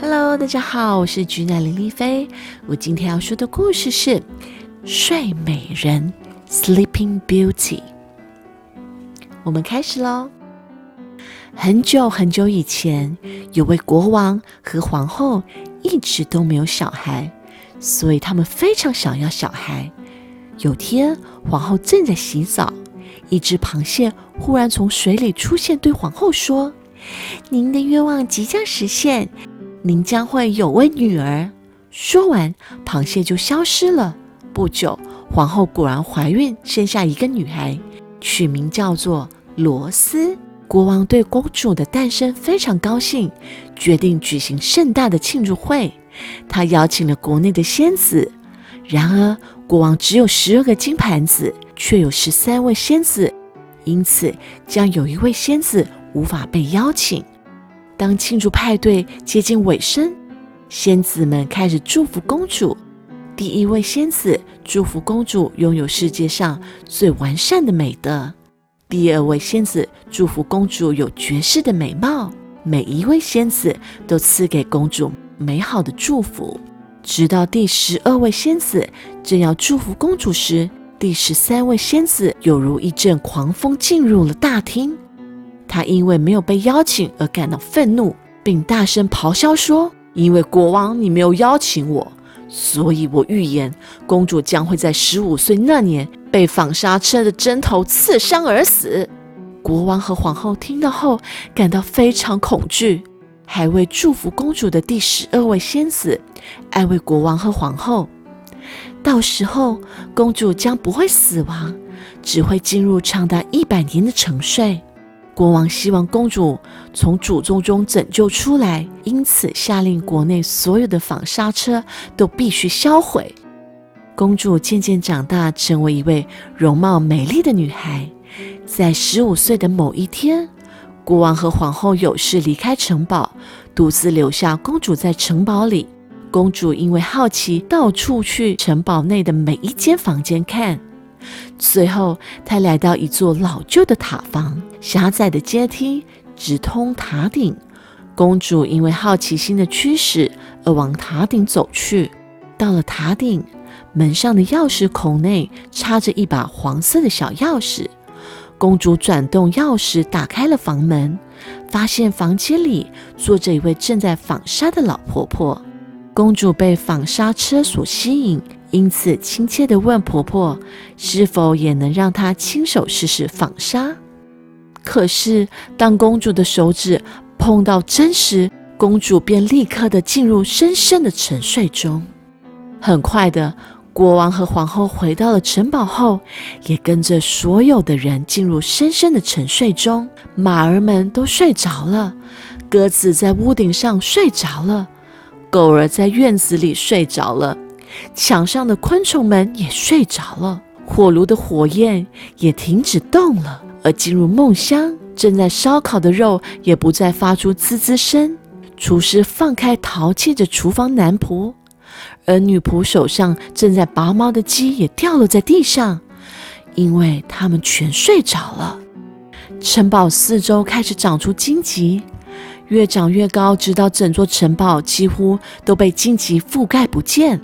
Hello，大家好，我是菊奶林丽菲。我今天要说的故事是《睡美人》（Sleeping Beauty）。我们开始喽。很久很久以前，有位国王和皇后一直都没有小孩，所以他们非常想要小孩。有天，皇后正在洗澡，一只螃蟹忽然从水里出现，对皇后说：“您的愿望即将实现。”您将会有位女儿。说完，螃蟹就消失了。不久，皇后果然怀孕，生下一个女孩，取名叫做罗斯。国王对公主的诞生非常高兴，决定举行盛大的庆祝会。他邀请了国内的仙子。然而，国王只有十二个金盘子，却有十三位仙子，因此将有一位仙子无法被邀请。当庆祝派对接近尾声，仙子们开始祝福公主。第一位仙子祝福公主拥有世界上最完善的美德；第二位仙子祝福公主有绝世的美貌。每一位仙子都赐给公主美好的祝福。直到第十二位仙子正要祝福公主时，第十三位仙子犹如一阵狂风进入了大厅。他因为没有被邀请而感到愤怒，并大声咆哮说：“因为国王你没有邀请我，所以我预言公主将会在十五岁那年被纺纱车的针头刺伤而死。”国王和皇后听到后感到非常恐惧，还为祝福公主的第十二位仙子安慰国王和皇后：“到时候公主将不会死亡，只会进入长达一百年的沉睡。”国王希望公主从诅咒中拯救出来，因此下令国内所有的纺纱车都必须销毁。公主渐渐长大，成为一位容貌美丽的女孩。在十五岁的某一天，国王和皇后有事离开城堡，独自留下公主在城堡里。公主因为好奇，到处去城堡内的每一间房间看。最后，他来到一座老旧的塔房，狭窄的阶梯直通塔顶。公主因为好奇心的驱使而往塔顶走去。到了塔顶，门上的钥匙孔内插着一把黄色的小钥匙。公主转动钥匙，打开了房门，发现房间里坐着一位正在纺纱的老婆婆。公主被纺纱车所吸引。因此，亲切地问婆婆：“是否也能让她亲手试试纺纱？”可是，当公主的手指碰到针时，公主便立刻的进入深深的沉睡中。很快的，国王和皇后回到了城堡后，也跟着所有的人进入深深的沉睡中。马儿们都睡着了，鸽子在屋顶上睡着了，狗儿在院子里睡着了。墙上的昆虫们也睡着了，火炉的火焰也停止动了，而进入梦乡正在烧烤的肉也不再发出滋滋声。厨师放开淘气的厨房男仆，而女仆手上正在拔毛的鸡也掉落在地上，因为他们全睡着了。城堡四周开始长出荆棘。越长越高，直到整座城堡几乎都被荆棘覆盖不见。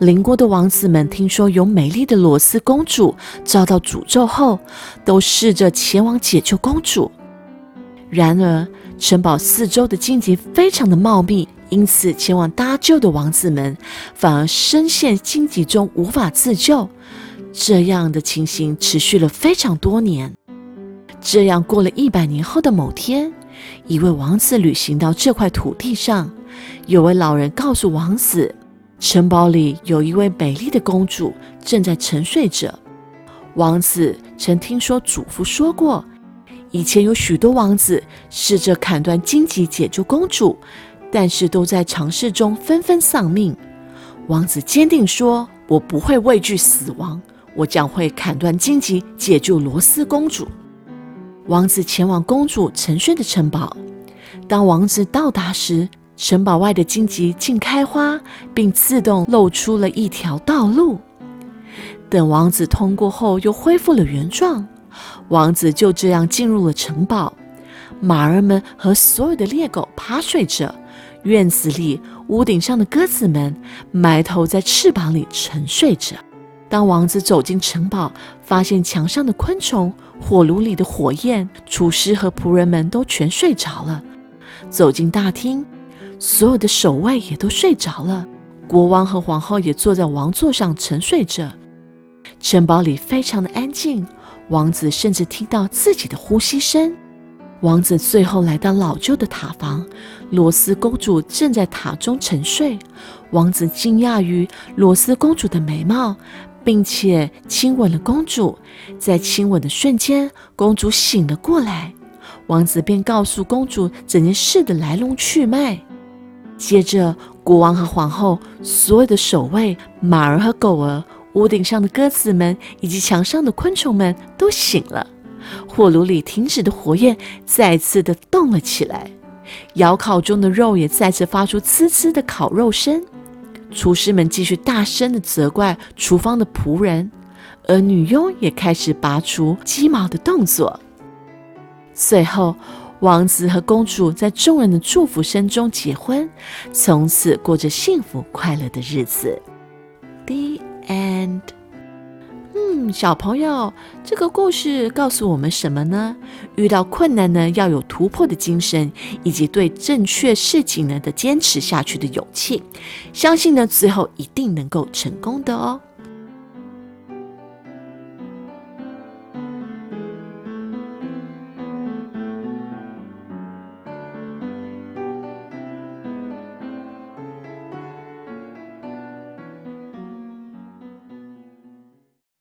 邻国的王子们听说有美丽的罗斯公主遭到诅咒后，都试着前往解救公主。然而，城堡四周的荆棘非常的茂密，因此前往搭救的王子们反而深陷荆棘中无法自救。这样的情形持续了非常多年。这样过了一百年后的某天。一位王子旅行到这块土地上，有位老人告诉王子，城堡里有一位美丽的公主正在沉睡着。王子曾听说祖父说过，以前有许多王子试着砍断荆棘解救公主，但是都在尝试中纷纷丧命。王子坚定说：“我不会畏惧死亡，我将会砍断荆棘解救罗斯公主。”王子前往公主沉睡的城堡。当王子到达时，城堡外的荆棘竟开花，并自动露出了一条道路。等王子通过后，又恢复了原状。王子就这样进入了城堡。马儿们和所有的猎狗趴睡着，院子里屋顶上的鸽子们埋头在翅膀里沉睡着。当王子走进城堡，发现墙上的昆虫、火炉里的火焰、厨师和仆人们都全睡着了。走进大厅，所有的守卫也都睡着了。国王和皇后也坐在王座上沉睡着。城堡里非常的安静，王子甚至听到自己的呼吸声。王子最后来到老旧的塔房，罗斯公主正在塔中沉睡。王子惊讶于罗斯公主的美貌。并且亲吻了公主，在亲吻的瞬间，公主醒了过来。王子便告诉公主整件事的来龙去脉。接着，国王和皇后、所有的守卫、马儿和狗儿、屋顶上的鸽子们以及墙上的昆虫们都醒了。火炉里停止的火焰再次的动了起来，窑烤中的肉也再次发出呲呲的烤肉声。厨师们继续大声的责怪厨房的仆人，而女佣也开始拔除鸡毛的动作。最后，王子和公主在众人的祝福声中结婚，从此过着幸福快乐的日子。The end。小朋友，这个故事告诉我们什么呢？遇到困难呢，要有突破的精神，以及对正确事情呢的坚持下去的勇气。相信呢，最后一定能够成功的哦。